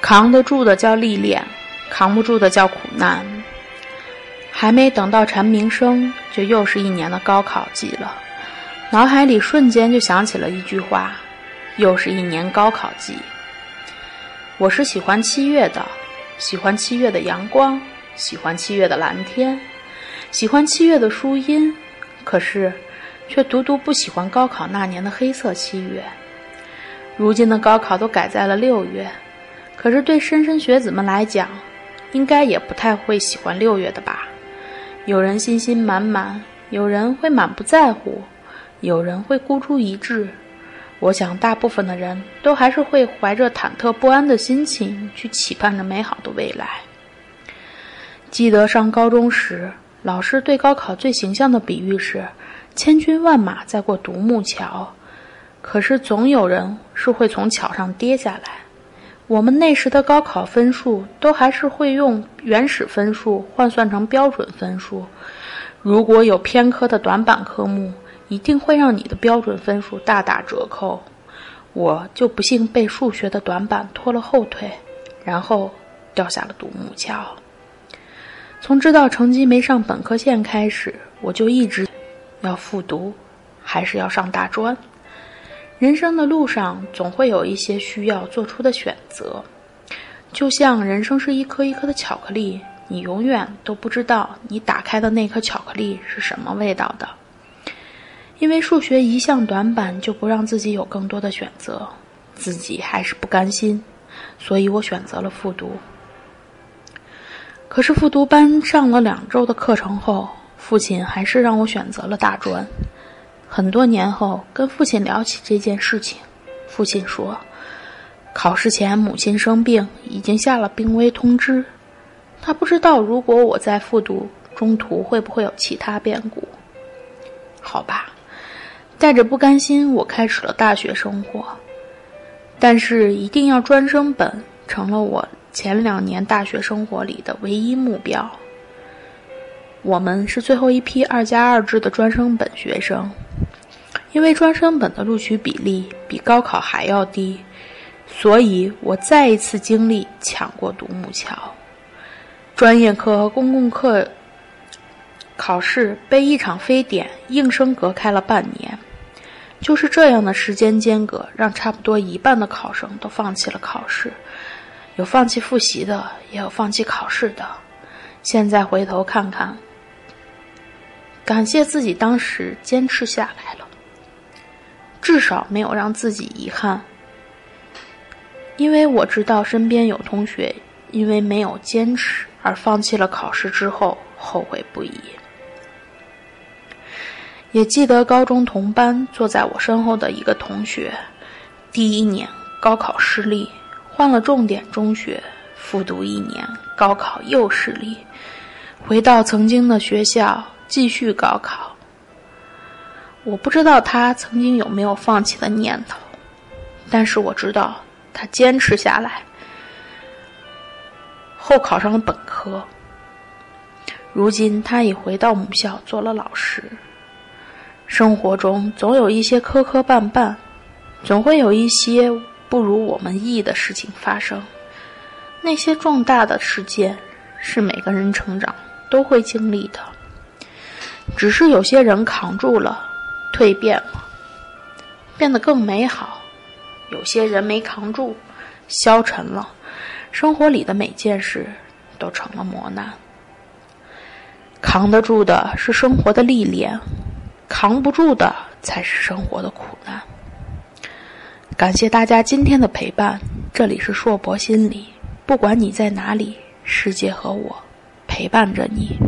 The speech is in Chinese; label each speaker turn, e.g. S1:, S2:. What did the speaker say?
S1: 扛得住的叫历练，扛不住的叫苦难。还没等到蝉鸣声，就又是一年的高考季了。脑海里瞬间就想起了一句话：又是一年高考季。我是喜欢七月的，喜欢七月的阳光，喜欢七月的蓝天，喜欢七月的书音。可是，却独独不喜欢高考那年的黑色七月。如今的高考都改在了六月，可是对莘莘学子们来讲，应该也不太会喜欢六月的吧？有人信心满满，有人会满不在乎，有人会孤注一掷。我想，大部分的人都还是会怀着忐忑不安的心情去期盼着美好的未来。记得上高中时，老师对高考最形象的比喻是：千军万马在过独木桥，可是总有人是会从桥上跌下来。我们那时的高考分数都还是会用原始分数换算成标准分数，如果有偏科的短板科目。一定会让你的标准分数大打折扣，我就不幸被数学的短板拖了后腿，然后掉下了独木桥。从知道成绩没上本科线开始，我就一直要复读，还是要上大专。人生的路上总会有一些需要做出的选择，就像人生是一颗一颗的巧克力，你永远都不知道你打开的那颗巧克力是什么味道的。因为数学一项短板就不让自己有更多的选择，自己还是不甘心，所以我选择了复读。可是复读班上了两周的课程后，父亲还是让我选择了大专。很多年后，跟父亲聊起这件事情，父亲说，考试前母亲生病，已经下了病危通知，他不知道如果我在复读中途会不会有其他变故。好吧。带着不甘心，我开始了大学生活，但是一定要专升本，成了我前两年大学生活里的唯一目标。我们是最后一批二加二制的专升本学生，因为专升本的录取比例比高考还要低，所以我再一次经历抢过独木桥。专业课和公共课考试被一场非典硬生隔开了半年。就是这样的时间间隔，让差不多一半的考生都放弃了考试，有放弃复习的，也有放弃考试的。现在回头看看，感谢自己当时坚持下来，至少没有让自己遗憾。因为我知道身边有同学因为没有坚持而放弃了考试之后，后悔不已。也记得高中同班坐在我身后的一个同学，第一年高考失利，换了重点中学，复读一年，高考又失利，回到曾经的学校继续高考。我不知道他曾经有没有放弃的念头，但是我知道他坚持下来，后考上了本科。如今他已回到母校做了老师。生活中总有一些磕磕绊绊，总会有一些不如我们意的事情发生。那些重大的事件是每个人成长都会经历的，只是有些人扛住了，蜕变了，变得更美好；有些人没扛住，消沉了，生活里的每件事都成了磨难。扛得住的是生活的历练。扛不住的才是生活的苦难。感谢大家今天的陪伴，这里是硕博心理，不管你在哪里，世界和我陪伴着你。